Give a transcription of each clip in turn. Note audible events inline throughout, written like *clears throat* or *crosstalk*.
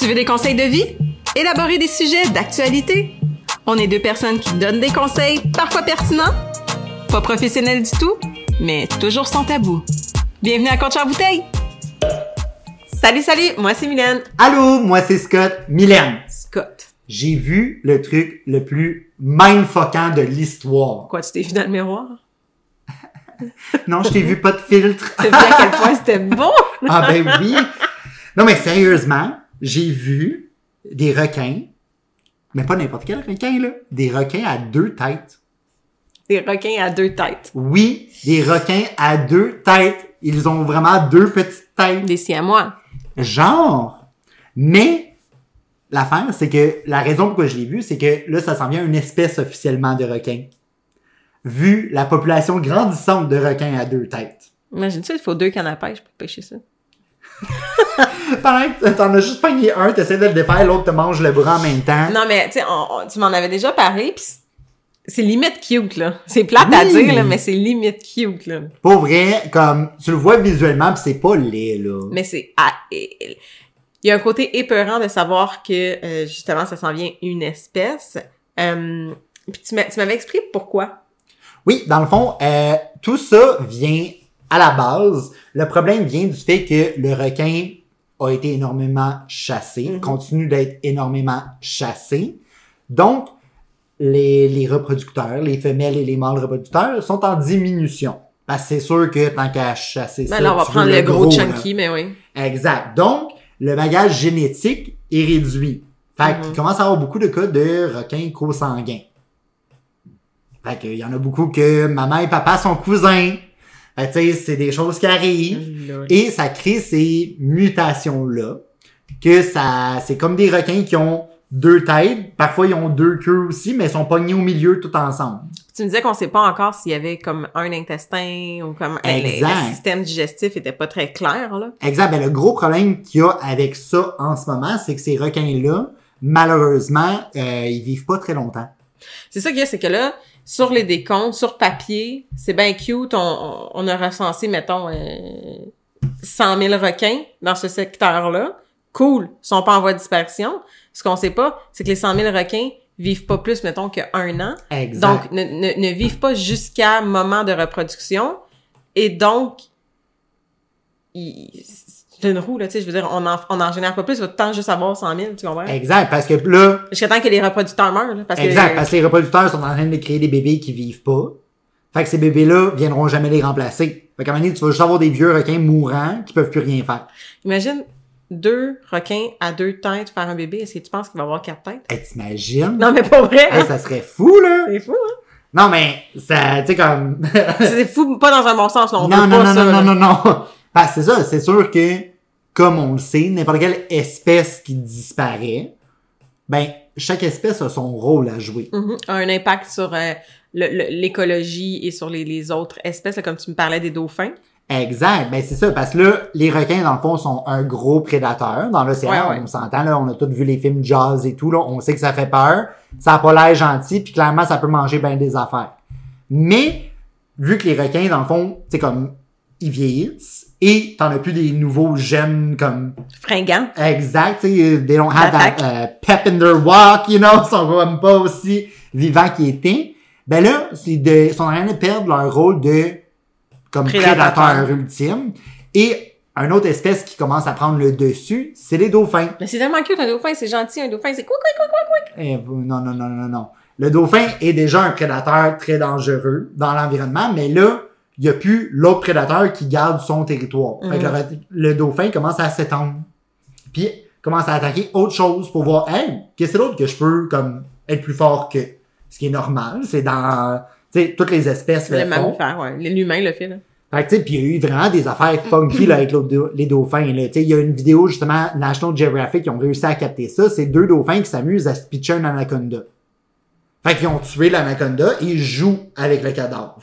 Tu veux des conseils de vie? Élaborer des sujets d'actualité? On est deux personnes qui donnent des conseils, parfois pertinents, pas professionnels du tout, mais toujours sans tabou. Bienvenue à Compte Bouteille! Salut, salut! Moi, c'est Mylène. Allô, moi c'est Scott. Mylène, Scott. j'ai vu le truc le plus mindfuckant de l'histoire. Quoi, tu t'es vu dans le miroir? *laughs* Non, je t'ai vu pas de filtre. T'as vu à quel point *laughs* c'était bon? ah ben oui. Non mais sérieusement, j'ai vu des requins, mais pas n'importe quel requin là, des requins à deux têtes. Des requins à deux têtes. Oui, des requins à deux têtes. Ils ont vraiment deux petites têtes. Des siamois. Genre. Mais l'affaire, c'est que la raison pourquoi je l'ai vu, c'est que là, ça s'en vient une espèce officiellement de requin. Vu la population grandissante de requins à deux têtes. Imagine-tu, il faut deux cannes à pêche pour pêcher ça. *laughs* *laughs* Pendant que t'en as juste pogné un, t'essaies de le défaire, l'autre te mange le bras en même temps. Non, mais tu sais, on- on- tu m'en avais déjà parlé, pis c'est limite cute, là. C'est plate à dire, là, mais c'est limite cute, là. Pour vrai, comme, tu le vois visuellement pis c'est pas laid, là. Mais c'est... ah, Il y a un côté épeurant de savoir que, euh, justement, ça s'en vient une espèce. Euh, puis tu m'avais expliqué pourquoi. Oui, dans le fond, euh, tout ça vient à la base. Le problème vient du fait que le requin a été énormément chassé, Mhm. continue d'être énormément chassé. Donc, les, les reproducteurs, les femelles et les mâles reproducteurs sont en diminution. Parce que c'est sûr que tant qu'à chasser ça, Ben là, on va tu prendre le gros, là. chunky, mais oui. Exact. Donc, le bagage génétique est réduit. Fait Mhm. qu'il commence à avoir beaucoup de cas de requins co-sanguins. Fait qu'il y en a beaucoup que maman et papa sont cousins. Sais, c'est des choses qui arrivent. Lol. Et ça crée ces mutations-là. Que ça, c'est comme des requins qui ont deux têtes. Parfois, ils ont deux queues aussi, mais ils sont pognés au milieu tout ensemble. Tu me disais qu'on sait pas encore s'il y avait comme un intestin ou comme Exact. le système digestif était pas très clair là. Exact. Ben, le gros problème qu'il y a avec ça en ce moment, c'est que ces requins-là, malheureusement, euh, ils vivent pas très longtemps. C'est ça qu'il y a, c'est que là, sur les décomptes, sur papier, c'est bien cute, on, on- a recensé, mettons, euh, 100 000 requins dans ce secteur-là. Cool, ils sont pas en voie de disparition. Ce qu'on sait pas, c'est que les 100 000 requins vivent pas plus, mettons, qu'un an. Exact. Donc, ne, ne, ne vivent pas jusqu'à moment de reproduction. Et donc, ils- c'est une roue, là, tu sais, je veux dire, on en, on en génère pas plus, il va temps juste avoir 100 000, tu comprends? exact. Parce que là, Jusqu'à temps que les reproducteurs meurent, là, parce exact. que... Parce que les reproducteurs sont en train de créer des bébés qui vivent pas. Fait que ces bébés-là viendront jamais les remplacer. Fait qu'à un moment donné, tu vas juste avoir des vieux requins mourants qui peuvent plus rien faire. Imagine deux requins à deux têtes faire un bébé. Est-ce que tu penses qu'il va avoir quatre têtes? Hey, t'imagines? Non, mais pas vrai! Hey, hein? ça serait fou, là! C'est fou, hein? Non, mais, ça, tu sais, comme... *laughs* C'est fou, pas dans un bon sens, là. On non, veut non, pas non, ça, non, non, non, non. Que c'est ça, c'est sûr que, comme on le sait, n'importe quelle espèce qui disparaît, ben, chaque espèce a son rôle à jouer. Mhm. A un impact sur euh, l'écologie et sur les, les autres espèces, comme tu me parlais des dauphins. Exact, ben c'est ça, parce que là, les requins, dans le fond, sont un gros prédateur dans l'océan, Ouais, ouais. on s'entend, là, on a tous vu les films Jaws et tout, là, on sait que ça fait peur, ça a pas l'air gentil, puis clairement, ça peut manger bien des affaires. Mais, vu que les requins, dans le fond, c'est comme, ils vieillissent, et t'en as plus des nouveaux jeunes, comme, Fringants. Exact, tu they don't have that uh, pep in their walk, you know, *laughs* ils sont comme pas aussi vivants qu'ils étaient. Ben là, c'est de, ils sont en train de perdre leur rôle de, comme Prédateur. prédateur, ultime. Et une autre espèce qui commence à prendre le dessus, c'est les dauphins. Mais c'est tellement cute, un dauphin, c'est gentil, un dauphin, c'est quoi, quoi, quoi, quoi, quoi. Eh, non, non, non, non, non. Le dauphin est déjà un prédateur très dangereux dans l'environnement, mais là, il n'y a plus l'autre prédateur qui garde son territoire. Fait que le, le dauphin commence à s'étendre. Puis commence à attaquer autre chose pour voir, hey, qu'est-ce que c'est d'autre que je peux comme être plus fort que? Ce qui est normal, c'est dans sais, toutes les espèces Le le mammifère, ouais. L'humain le fait, là. Fait que, tu sais, puis il y a eu vraiment des affaires *clears throat* funky là, avec l'autre- les dauphins. Là. Tu sais, Il y a une vidéo, justement, National Geographic, qui ont réussi à capter ça. C'est deux dauphins qui s'amusent à se pitcher un anaconda. Fait qu'ils ont tué l'anaconda et ils jouent avec le cadavre.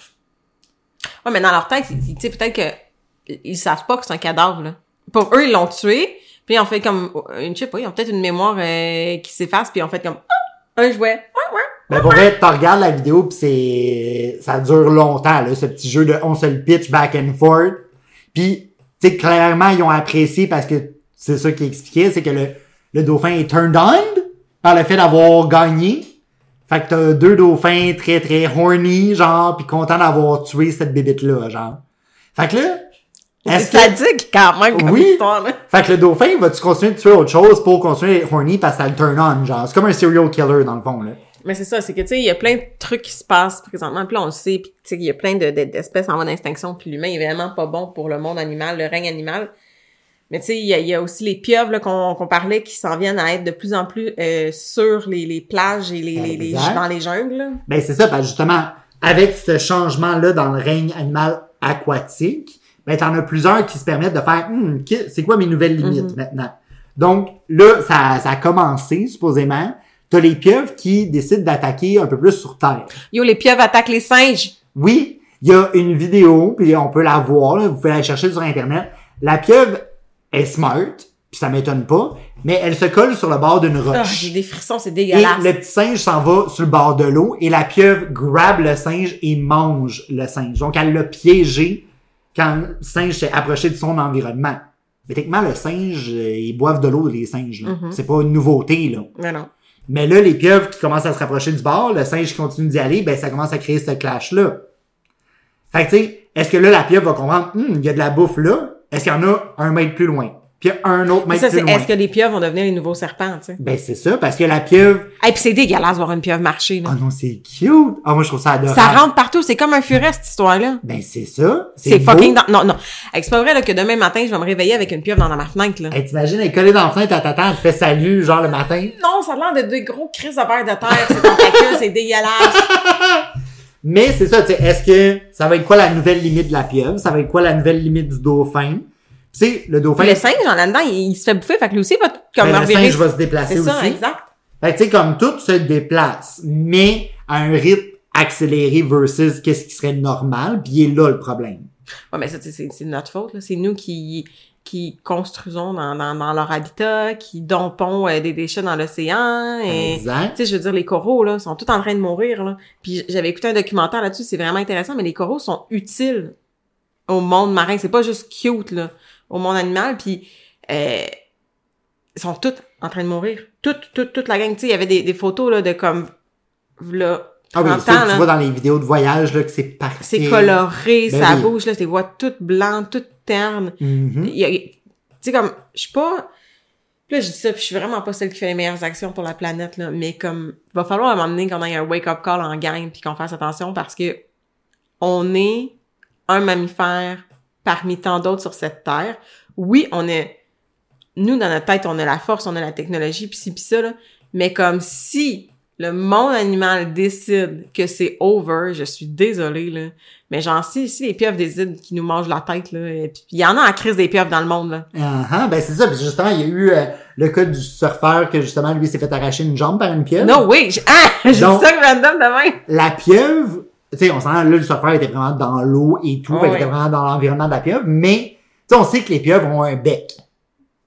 Ouais, mais dans leur tête, tu sais, peut-être que ils savent pas que c'est un cadavre, là. Pour eux, ils l'ont tué, puis on fait comme une je sais pas, ils ont peut-être une mémoire euh, qui s'efface, puis on fait comme ah, un jouet. Ouais, ouais. Mais pour vrai, tu regardes la vidéo pis c'est, ça dure longtemps, là, ce petit jeu de on se le pitch back and forth. Puis, tu sais, clairement, ils ont apprécié parce que c'est ça qu'ils expliquaient, c'est que le, le dauphin est turned on par le fait d'avoir gagné. Fait que t'as deux dauphins très très horny, genre, puis contents d'avoir tué cette bébite-là, genre. Fait que là, est-ce que... sadique quand même comme Oui. histoire, là. Fait que le dauphin, va-tu continuer de tuer autre chose pour continuer à être horny parce que ça le turn on, genre? C'est comme un serial killer, dans le fond, là. Mais c'est ça, c'est que tu sais, il y a plein de trucs qui se passent présentement, puis là on le sait, puis tu sais, il y a plein de- de- d'espèces en voie d'extinction, puis l'humain est vraiment pas bon pour le monde animal, le règne animal. Mais tu sais, il y y a aussi les pieuvres qu'on parlait qui s'en viennent à être de plus en plus euh, sur les, les plages et les, les, dans les jungles. là. Ben, c'est ça, parce que justement, avec ce changement-là dans le règne animal aquatique, ben, t'en as plusieurs qui se permettent de faire, Hmm, c'est quoi mes nouvelles limites Mhm. maintenant? Donc, là, ça, ça a commencé, supposément. T'as les pieuvres qui décident d'attaquer un peu plus sur Terre. Yo, les pieuvres attaquent les singes! Oui, il y a une vidéo, puis on peut la voir, là, vous pouvez la chercher sur Internet. La pieuvre est smart, puis ça m'étonne pas, mais elle se colle sur le bord d'une roche. j'ai des frissons, c'est Et dégueulasse. le petit singe s'en va sur le bord de l'eau et la pieuvre grabe le singe et mange le singe. Donc, elle l'a piégé quand le singe s'est approché de son environnement. Mais techniquement, le singe, euh, ils boivent de l'eau, les singes. là. Mhm. C'est pas une nouveauté, là. Mais non. Mais là, les pieuvres qui commencent à se rapprocher du bord, le singe qui continue d'y aller, ben, ça commence à créer ce clash-là. Fait que, tu sais, est-ce que là, la pieuvre va comprendre, Hum, il y a de la bouffe là, est-ce qu'il y en a un mètre plus loin? Puis un autre mètre ça, plus loin? est-ce que les pieuvres vont devenir les nouveaux serpents, tu sais? Ben, c'est ça, parce que la pieuvre, Et puis c'est dégueulasse de voir une pieuvre marcher, là. oh non, c'est cute! Ah, moi, je trouve ça adorable. ça rentre partout, c'est comme un furet, cette histoire-là. Ben, c'est ça. C'est fucking dans... Non, non. Hey, C'est pas vrai, là, que demain matin, je vais me réveiller avec une pieuvre dans ma fenêtre, là. Hey, t'imagines, elle est collée dans la fenêtre à ta tante, elle fait salut, genre, le matin. Non, ça a l'air de des gros crises de verre de terre, c'est tentacule, *laughs* c'est dégueulasse. Mais c'est ça, tu sais, est-ce que ça va être quoi la nouvelle limite de la pieuvre? Ça va être quoi la nouvelle limite du dauphin? Tu sais, le dauphin, le singe, en là-dedans, il, il se fait bouffer, fait que lui aussi va comme ben, le singe va se déplacer C'est aussi. ça, exact. Fait que, tu sais, comme tout se déplace, mais à un rythme accéléré versus qu'est-ce qui serait normal, puis il est là le problème. Ouais, mais ça, c'est- c'est c'est notre faute, là. C'est nous qui qui construisons dans, dans, dans leur habitat, qui dompons euh, des déchets dans l'océan. Et... Exact. Tu sais, je veux dire, les coraux, là, sont tous en train de mourir, là. Puis j'avais écouté un documentaire là-dessus, c'est vraiment intéressant, mais les coraux sont utiles au monde marin. C'est pas juste cute, là, au monde animal. Puis, euh, ils sont tous en train de mourir. Toute, toute, toute la gang. Tu sais, il y avait des, des photos, là, de comme, là, Ah oui, 30 ça, ans, tu là. vois dans les vidéos de voyage, là, que c'est parfait. C'est coloré, Ben ça oui. bouge, là, tu les vois toutes blancs, toutes ternes. Mhm. Il a- Tu sais, comme, je suis pas... Puis là, je dis ça, puis je suis vraiment pas celle qui fait les meilleures actions pour la planète, là. Mais comme, va falloir à un moment donné qu'on ait un wake-up call en gang, puis qu'on fasse attention, parce que on est un mammifère parmi tant d'autres sur cette terre. Oui, on est... Nous, dans notre tête, on a la force, on a la technologie, puis ci, puis ça, là. Mais comme si le monde animal décide que c'est over, je suis désolée, là. Mais genre, si, si les pieuvres décident qu'ils nous mangent la tête, là, et puis il y en a en crise des pieuvres dans le monde, là. Ah, ah, ben c'est ça. Puis justement, il y a eu euh, le cas du surfeur que justement, lui, s'est fait arracher une jambe par une pieuvre. No way! *laughs* j'ai- Ah! J'ai ça random demain! La pieuvre, tu sais, on s'entend, là, le surfeur était vraiment dans l'eau et tout, Ah fait ouais. était vraiment dans l'environnement de la pieuvre, mais, tu sais, on sait que les pieuvres ont un bec.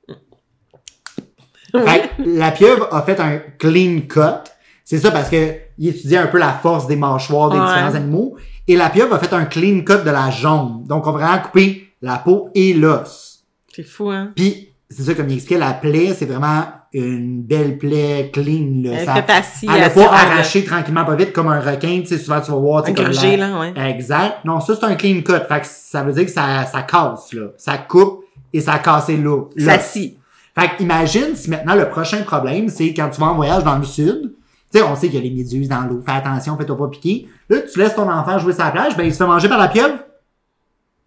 *laughs* Fait que la pieuvre a fait un clean cut. C'est ça parce que il étudiait un peu la force des mâchoires des Ouais. différents animaux. Et la pieuvre a fait un clean cut de la jambe. Donc, on va vraiment couper la peau et l'os. C'est fou, hein? Puis, c'est ça, comme il expliquait, la plaie, c'est vraiment une belle plaie clean, là. Elle Ça- fait assis, elle a assis pas arraché tranquillement pas vite comme un requin, tu sais, souvent tu vas voir, tu Un sais, là, ouais. Exact. Non, ça, c'est un clean cut. Fait que ça veut dire que ça, ça casse, là. Ça coupe et ça a cassé l'eau. Ça scie. Fait que imagine si maintenant le prochain problème, c'est quand tu vas en voyage dans le sud, tu sais, on sait qu'il y a les méduses dans l'eau. Fais attention, fais-toi pas piquer. Là, tu laisses ton enfant jouer la plage, ben, il se fait manger par la pieuvre.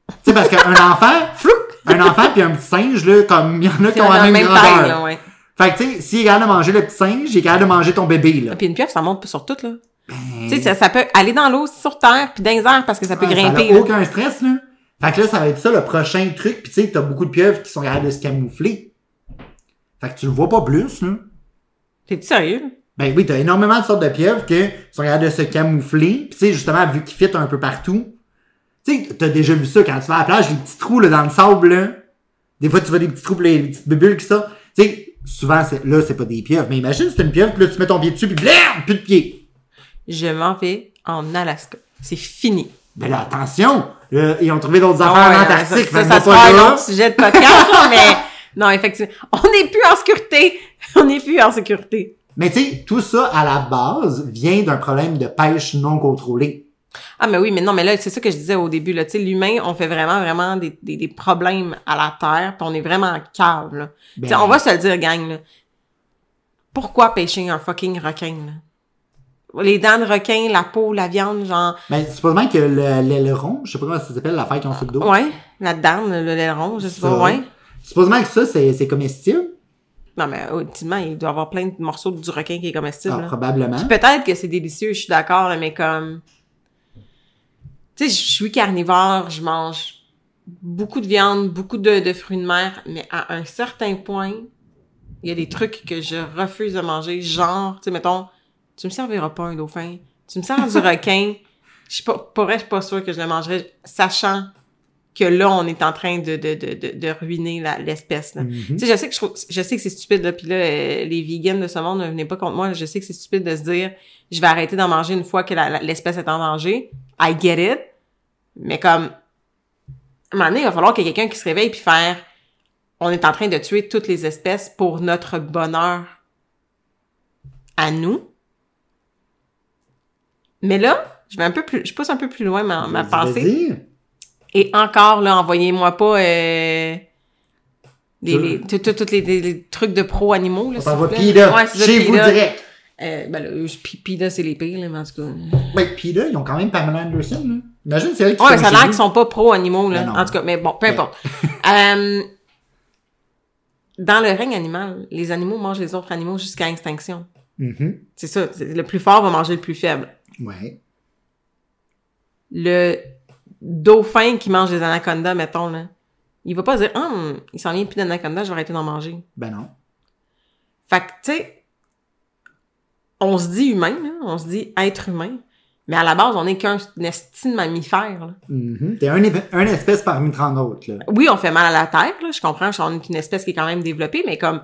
Tu sais, parce qu'un *laughs* enfant, floup, un enfant puis un petit singe, là, comme il y en a qui ont la même, grandeur. taille, là, ouais. Fait que, tu sais, s'il est capable de manger le petit singe, il est capable de manger ton bébé, là. Puis une pieuvre, ça monte sur tout, là. Ben, Tu sais, ça, ça peut aller dans l'eau, sur terre, puis dans les airs, parce que ça peut Ouais, grimper, Ça n'a aucun stress, là. Fait que là, ça va être ça le prochain truc. Puis tu sais, t'as beaucoup de pieuvres qui sont capables de se camoufler. Fait que tu le vois pas plus, là. T'es-tu sérieux? Ben oui, t'as énormément de sortes de pieuvres qui sont capables de se camoufler. Puis tu sais, justement, vu qu'ils fitent un peu partout. Tu sais, t'as déjà vu ça quand tu vas à la plage, les petits trous là, dans le sable, là. Des fois, tu vois des petits trous, pis les, petites bulles qui sortent. Tu sais, souvent, c'est, là, c'est pas des pieuvres. Mais imagine, c'est une pieuvre, puis là, tu mets ton pied dessus, puis blam, plus de pied. Je m'en vais en Alaska. C'est fini. Ben là, attention! Là, ils ont trouvé d'autres affaires ouais, en Antarctique. ça, ça, que ça sera un sujet de podcast, *laughs* mais Non, effectivement. On n'est plus en sécurité. *laughs* On n'est plus en sécurité. Mais tu sais, tout ça, à la base, vient d'un problème de pêche non contrôlée. Ah, mais oui, mais non, mais là, c'est ça que je disais au début, là. Tu sais, l'humain, on fait vraiment, vraiment des, des, des problèmes à la Terre, puis on est vraiment cave, là. Ben, Tu sais, on va se le dire, gang, là. Pourquoi pêcher un fucking requin, là? Les dents de requin, la peau, la viande, genre... Ben, supposément que le- l'aileron, je sais pas comment ça s'appelle, l'affaire qui ont sur le dos. Ouais, la le l'aileron, je sais Ça. pas, ouais. Supposément que ça, c'est c'est comestible. Non, mais ultimement, il doit y avoir plein de morceaux du requin qui est comestible, Ah, là. probablement. Puis peut-être que c'est délicieux, je suis d'accord, mais comme... Tu sais, je suis carnivore, je mange beaucoup de viande, beaucoup de, de fruits de mer, mais à un certain point, il y a des trucs que je refuse de manger, genre, tu sais, mettons, tu me serviras pas un dauphin, tu me sers du *laughs* requin, je suis pas, pour vrai, je suis pas sûre que je le mangerais, sachant que là, on est en train de, de, de, de, de ruiner l'espèce, là. Mhm. Tu sais, je sais que je, trouve- je sais que c'est stupide, là, puis là, euh, les vegans de ce monde ne venez pas contre moi, je sais que c'est stupide de se dire, je vais arrêter d'en manger une fois que l'espèce est en danger. I get it. Mais comme, à un moment donné, il va falloir qu'il y ait quelqu'un qui se réveille puis faire, on est en train de tuer toutes les espèces pour notre bonheur à nous. Mais là, je vais un peu plus, je pousse un peu plus loin ma, ma pensée. Et encore, là, envoyez-moi pas euh, tous les, trucs de pro-animaux. Là, On vous plaît. PETA. Ouais, Chez vous direct. Euh, ben là, eux, P- PETA, c'est les pires, là, mais en tout cas. Puis là, ils ont quand même Pamela Anderson, là. Imagine, c'est elle qui Ouais, ça a l'air qu'ils sont pas pro-animaux, là. Ben en tout cas, mais bon, peu Ben. importe. *laughs* Euh, dans le règne animal, les animaux mangent les autres animaux jusqu'à extinction. Mhm. C'est ça. Le plus fort va manger le plus faible. Ouais. Le dauphin qui mange des anacondas, mettons, là, il va pas dire, hum, il s'en vient plus d'anacondas, je vais arrêter d'en manger. Ben non. Fait que, tu sais, on se dit humain, là, on se dit être humain, mais à la base, on n'est qu'un esti de mammifère. là. Mhm. T'es un, espèce parmi 30 autres, là. Oui, on fait mal à la Terre, là, je comprends, on est une espèce qui est quand même développée, mais comme,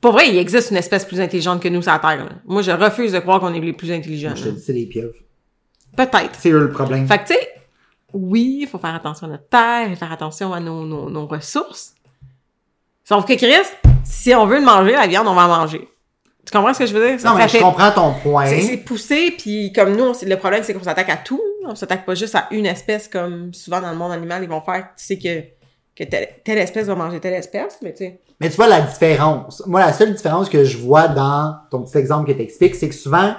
pour vrai, il existe une espèce plus intelligente que nous sur la Terre. là. Moi, je refuse de croire qu'on est les plus intelligents. Moi, je te dis, c'est des pieuvres. Peut-être. C'est eux le problème. Fait que, tu sais, oui, il faut faire attention à notre Terre et faire attention à nos, nos, nos ressources. Sauf que, Chris, si on veut manger, la viande, on va en manger. Tu comprends ce que je veux dire? Ça non, mais je comprends ton point. C'est c'est poussé, puis comme nous, on le problème, c'est qu'on s'attaque à tout. On s'attaque pas juste à une espèce, comme souvent dans le monde animal, ils vont faire, tu sais que, que telle, telle espèce va manger telle espèce, mais tu sais. Mais tu vois la différence. Moi, la seule différence que je vois dans ton petit exemple que t'expliques, c'est que souvent,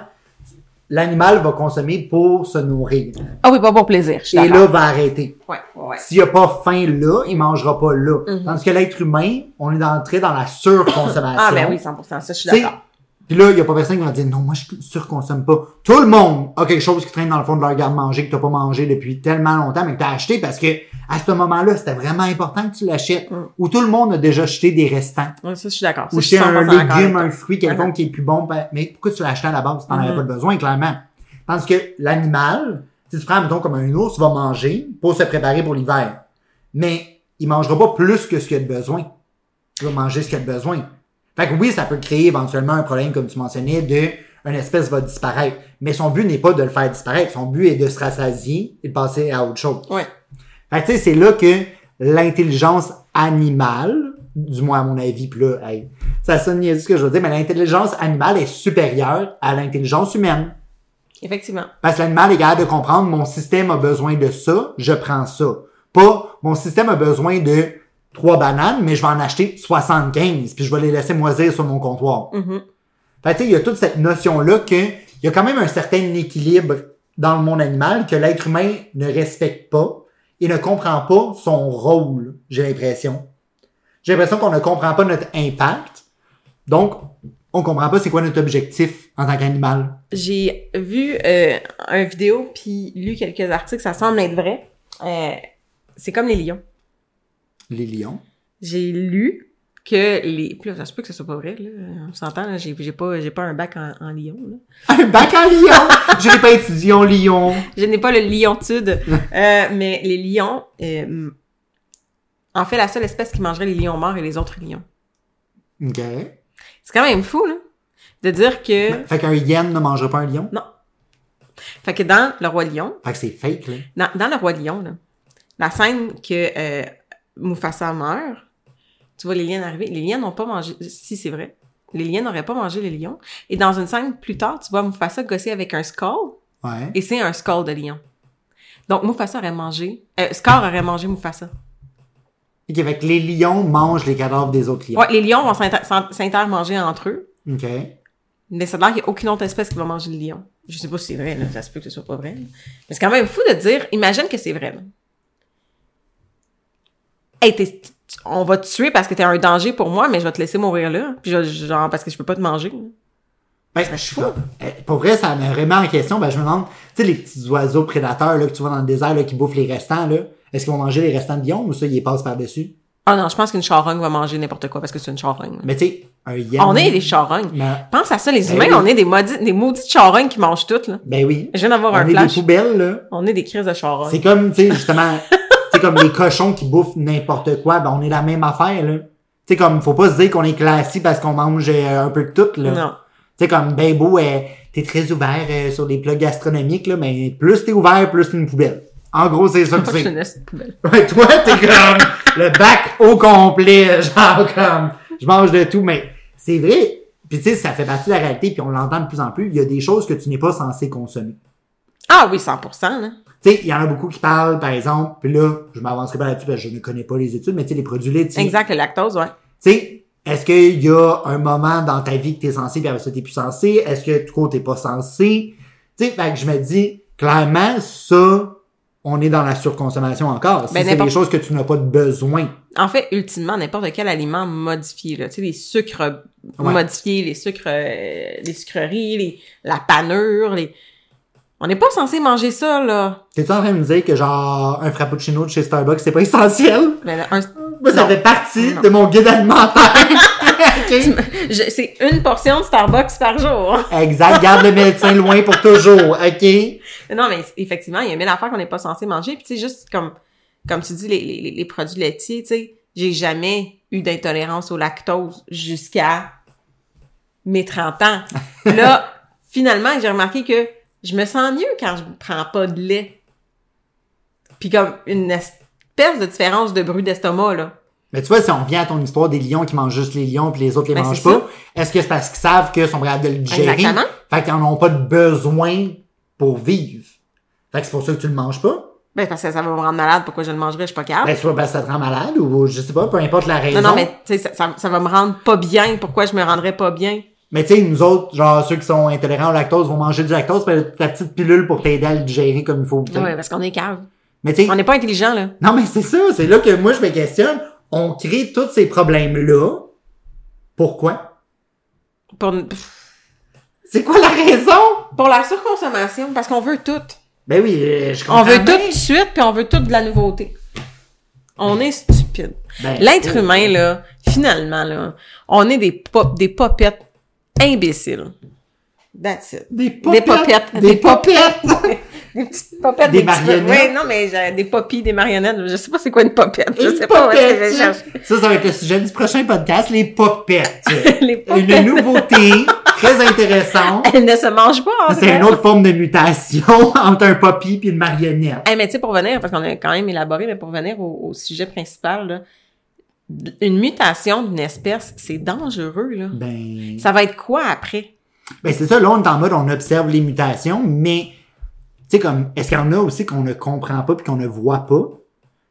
l'animal va consommer pour se nourrir. Ah oui, pas pour plaisir, je suis Et là, va arrêter. Ouais, ouais, ouais. S'il a pas faim là, il mangera pas là. Mhm. Tandis que l'être humain, on est entré dans la surconsommation. Ah, ben oui, 100%, ça, je suis d'accord. Puis là, il y a pas personne qui va dire non, moi je surconsomme pas. Tout le monde a quelque chose qui traîne dans le fond de leur garde-manger que t'as pas mangé depuis tellement longtemps, mais que t'as acheté parce que à ce moment-là, c'était vraiment important que tu l'achètes. Mm. Ou tout le monde a déjà jeté des restants. Ouais, ça, je suis d'accord. Ou je suis jeté un 100% d'accord avec légume, un fruit quelconque qui est plus bon. ben, Mais pourquoi tu l'as acheté à la base? T'en avais Mhm. pas besoin, clairement? Tandis que l'animal, si tu prends, mettons, comme un ours, va manger pour se préparer pour l'hiver. Mais il mangera pas plus que ce qu'il a de besoin. Il va manger ce qu'il a de besoin. Fait que oui, ça peut créer éventuellement un problème, comme tu mentionnais, de une espèce va disparaître. Mais son but n'est pas de le faire disparaître. Son but est de se rassasier et de passer à autre chose. Ouais. Fait que tu sais, c'est là que l'intelligence animale, du moins à mon avis, puis là, hey, ça sonne ce que je veux dire, mais l'intelligence animale est supérieure à l'intelligence humaine. Effectivement. Parce que l'animal est capable de comprendre mon système a besoin de ça, je prends ça. Pas mon système a besoin de trois bananes, mais je vais en acheter 75, puis je vais les laisser moisir sur mon comptoir. Mhm. Fait que, tu sais, il y a toute cette notion-là que il y a quand même un certain équilibre dans le monde animal que l'être humain ne respecte pas et ne comprend pas son rôle, j'ai l'impression. J'ai l'impression qu'on ne comprend pas notre impact. Donc, on comprend pas c'est quoi notre objectif en tant qu'animal. J'ai vu euh, un vidéo puis lu quelques articles, ça semble être vrai. Euh, c'est comme les lions. Les lions. J'ai lu que les. Puis là, ça se peut que ce soit pas vrai, là. On s'entend, là. J'ai, j'ai pas, j'ai pas un bac en, en lion, là. *laughs* Un bac en lion! Je n'ai pas étudié en lion. Je n'ai pas le liontude. *laughs* euh, mais les lions, euh, en fait, la seule espèce qui mangerait les lions morts et les autres lions. OK. C'est quand même fou, là. De dire que. Fait qu'un hyène ne mangerait pas un lion? Fait que dans Le Roi Lion, Fait que c'est fake, là. dans, dans Le Roi Lion, là, la scène que euh, Mufasa meurt, Tu vois les lions arriver. Les lions n'ont pas mangé. Si, c'est vrai. Les lions n'auraient pas mangé les lions. Et dans une scène plus tard, tu vois Mufasa gosser avec un skull. Ouais. Et c'est un skull de lion. Donc, Mufasa aurait mangé... Euh, Scar aurait mangé Mufasa. Ok, que les lions mangent les cadavres des autres lions. Ouais, les lions vont s'inter- s'in- s'intermanger entre eux. Ok. Mais ça a l'air qu'il n'y a aucune autre espèce qui va manger le lion. Je sais pas si c'est vrai, là. Ça se peut que ce soit pas vrai. là. Mais c'est quand même fou de dire, imagine que c'est vrai, là. Hey, t'es- on va te tuer parce que t'es un danger pour moi, mais je vais te laisser mourir là. Puis je- genre, parce que je peux pas te manger. Ben, je- fou. euh, pour vrai, ça me remet en question. Ben, je me demande, tu sais, les petits oiseaux prédateurs là, que tu vois dans le désert là, qui bouffent les restants, là, est-ce qu'ils vont manger les restants de lion ou ça, ils les passent par-dessus? Ah non, je pense qu'une charogne va manger n'importe quoi parce que c'est une charogne. Mais tu sais, un yen. On est des charognes. Pense à ça, les Ben humains, oui. on est des maudits, des maudites charognes qui mangent toutes, là. Ben oui. Je viens d'avoir On un est flash. des poubelles, là. On est des crises de charognes. C'est comme, tu sais, justement, *laughs* comme les cochons qui bouffent n'importe quoi, ben on est la même affaire, là. Tu sais, comme, faut pas se dire qu'on est classique parce qu'on mange euh, un peu de tout, là. Non. Tu sais, comme, ben beau, euh, t'es très ouvert euh, sur des plats gastronomiques, là, mais plus t'es ouvert, plus t'es une poubelle. En gros, c'est ça que c'est. Ouais, toi, t'es comme le bac au complet, genre comme, je mange de tout, mais c'est vrai. Puis tu sais, ça fait partie de la réalité, puis on l'entend de plus en plus. Il y a des choses que tu n'es pas censé consommer. Ah oui, 100%, là. Tu sais, il y en a beaucoup qui parlent, par exemple, puis là, je m'avancerai pas là-dessus parce que je ne connais pas les études, mais tu sais, les produits laitiers. Exact, le lactose, ouais. Tu sais, est-ce qu'il y a un moment dans ta vie que t'es censé, puis après ça, t'es plus censé? Est-ce que tout court, t'es pas censé? Tu sais, fait que je me dis, clairement, ça, on est dans la surconsommation encore. Si Ben, c'est des choses que tu n'as pas de besoin. En fait, ultimement, n'importe quel aliment modifié, là. Tu sais, les sucres Ouais. modifiés, les sucres, euh, les sucreries, les, la panure, les... On n'est pas censé manger ça, là. T'es-tu en train de me dire que genre, un frappuccino de chez Starbucks, c'est pas essentiel? Mais là, un- Moi, ça Non. fait partie Non. de mon guide alimentaire. *laughs* OK? je- c'est une portion de Starbucks par jour. Exact. Garde le médecin loin pour toujours. OK? Non, mais effectivement, il y a mille affaires qu'on n'est pas censé manger. Puis tu sais, juste comme, comme tu dis, les, les, les produits laitiers, tu sais, j'ai jamais eu d'intolérance au lactose jusqu'à mes 30 ans. *laughs* Là, finalement, j'ai remarqué que je me sens mieux quand je prends pas de lait. Puis comme une espèce de différence de bruit d'estomac, là. Mais tu vois, si on revient à ton histoire des lions qui mangent juste les lions puis les autres les Ben, mangent pas, est-ce que c'est parce qu'ils savent qu'ils sont capables de le digérer? Exactement. Fait qu'ils en ont pas de besoin pour vivre. Fait que c'est pour ça que tu le manges pas? Ben, parce que ça va me rendre malade. Pourquoi je le mangerais? Je suis pas capable. Ben, soit que ça te rend malade ou je sais pas, peu importe la raison. non, non, mais tu sais, ça, ça, ça va me rendre pas bien. Pourquoi je me rendrais pas bien? Mais tu sais, nous autres, genre ceux qui sont intolérants au lactose vont manger du lactose, puis ta petite pilule pour t'aider à le digérer comme il faut. peut-être. Ouais, parce qu'on est cave. Mais tu sais, On n'est pas intelligent, là. non mais c'est ça, c'est là que moi je me questionne. On crée tous ces problèmes-là. Pourquoi? Pour, C'est quoi la raison? pour la surconsommation, parce qu'on veut tout. Ben oui, euh, je comprends. On veut bien. tout de suite, puis on veut tout de la nouveauté. On est stupide. Ben, L'être oh. humain, là, finalement, là, on est des, pop, des popettes imbéciles. That's it. Des Des popettes. popettes. Des popettes. *laughs* Des petites popettes. Des petits- marionnettes. Ouais, non, mais des poppies, des marionnettes. Je sais pas c'est quoi une popette. Je Une sais pas où est-ce que je popette. cherche. Ça, ça va être le sujet du prochain podcast, les popettes. *laughs* Les popettes. Une nouveauté très intéressante. Elles ne se mangent pas, C'est une autre forme de mutation *laughs* entre un poppy puis une marionnette. Hey, mais tu sais, pour venir, parce qu'on a quand même élaboré, mais pour venir au, au sujet principal, là, une mutation d'une espèce, c'est dangereux, là. Ben, Ça va être quoi après? ben c'est ça, là, on est en mode, on observe les mutations, mais, tu sais, comme, est-ce qu'il y en a aussi qu'on ne comprend pas puis qu'on ne voit pas?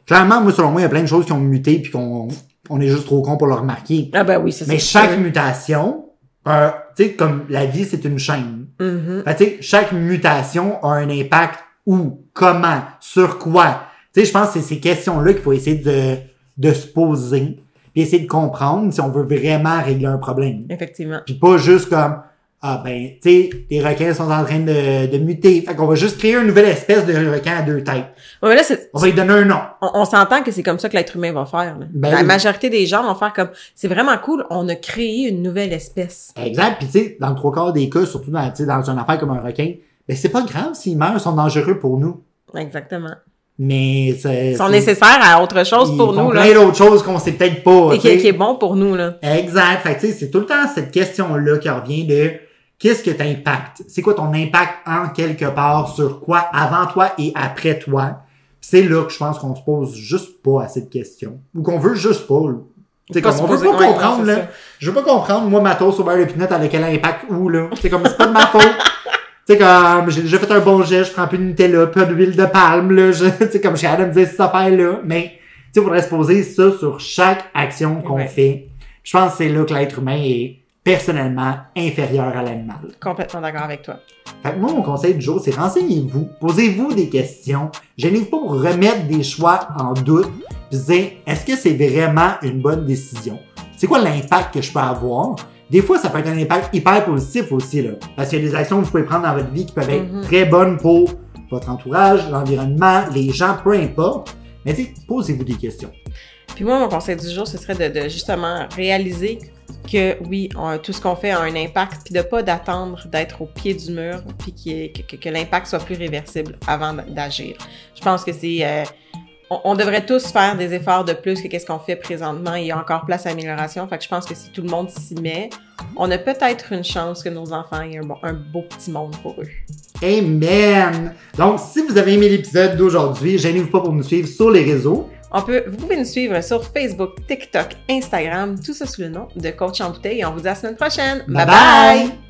Clairement, moi, selon moi, il y a plein de choses qui ont muté puis qu'on on est juste trop con pour le remarquer. Ah ben oui, c'est ça. Mais chaque mutation, euh, tu sais, comme la vie, c'est une chaîne. Fait, tu sais, chaque mutation a un impact où, comment, sur quoi? Tu sais, je pense que c'est ces questions-là qu'il faut essayer de, de se poser, puis essayer de comprendre si on veut vraiment régler un problème. Effectivement. Puis pas juste comme, ah ben, tu sais, les requins sont en train de, de muter. Fait qu'on va juste créer une nouvelle espèce de requin à deux têtes. Ouais, mais là, c'est, On va lui donner un nom. on, on s'entend que c'est comme ça que l'être humain va faire. là. Ben La oui. majorité des gens vont faire comme, c'est vraiment cool, on a créé une nouvelle espèce. Exact. Puis tu sais, dans le trois quarts des cas, surtout dans, tu sais, dans une affaire comme un requin, ben c'est pas grave s'ils meurent, ils sont dangereux pour nous. Exactement. Mais c'est... Ils sont nécessaires à autre chose pour nous, là. plein d'autres choses qu'on sait peut-être pas. Et qui, qui est bon pour nous, là. Exact. Fait que, tu sais, c'est tout le temps cette question-là qui revient de qu'est-ce que t'impacte? C'est quoi ton impact en quelque part sur quoi avant toi et après toi? C'est là que je pense qu'on se pose juste pas assez de questions. Ou qu'on veut juste pas. là. C'est comme, on veut pas comprendre, là. ça. Je veux pas comprendre, moi, ma toast au beurre de pinot, elle a quel impact où, là. C'est comme, c'est pas de ma *laughs* faute. Tu sais, comme, j'ai déjà fait un bon geste, je prends peu de Nutella, peu d'huile de palme, là. Je, *laughs* tu sais, comme, je suis capable de me dire cette affaire-là. Mais, tu sais, il faudrait se poser ça sur chaque action qu'on Ouais. fait. Je pense que c'est là que l'être humain est personnellement inférieur à l'animal. Complètement d'accord avec toi. Fait que moi, mon conseil du jour, c'est renseignez-vous, posez-vous des questions, gênez-vous pas pour remettre des choix en doute, puis est-ce que c'est vraiment une bonne décision? C'est quoi l'impact que je peux avoir? Des fois, ça peut être un impact hyper positif aussi, là. Parce qu'il y a des actions que vous pouvez prendre dans votre vie qui peuvent être Mhm. très bonnes pour votre entourage, l'environnement, les gens, peu importe. Mais posez-vous des questions. Puis moi, mon conseil du jour, ce serait de, de justement réaliser que oui, on- tout ce qu'on fait a un impact, puis de pas d'attendre d'être au pied du mur, puis que, que- que l'impact soit plus réversible avant d'agir. Je pense que c'est... euh, on, on devrait tous faire des efforts de plus que qu'est-ce qu'on fait présentement. Il y a encore place à amélioration. Fait que je pense que si tout le monde s'y met, on a peut-être une chance que nos enfants aient un, bon- un beau petit monde pour eux. Amen! Donc, si vous avez aimé l'épisode d'aujourd'hui, gênez-vous pas pour nous suivre sur les réseaux. On peut, vous pouvez nous suivre sur Facebook, TikTok, Instagram, tout ça sous le nom de Coach en bouteille. Et on vous dit à la semaine prochaine. bye! bye.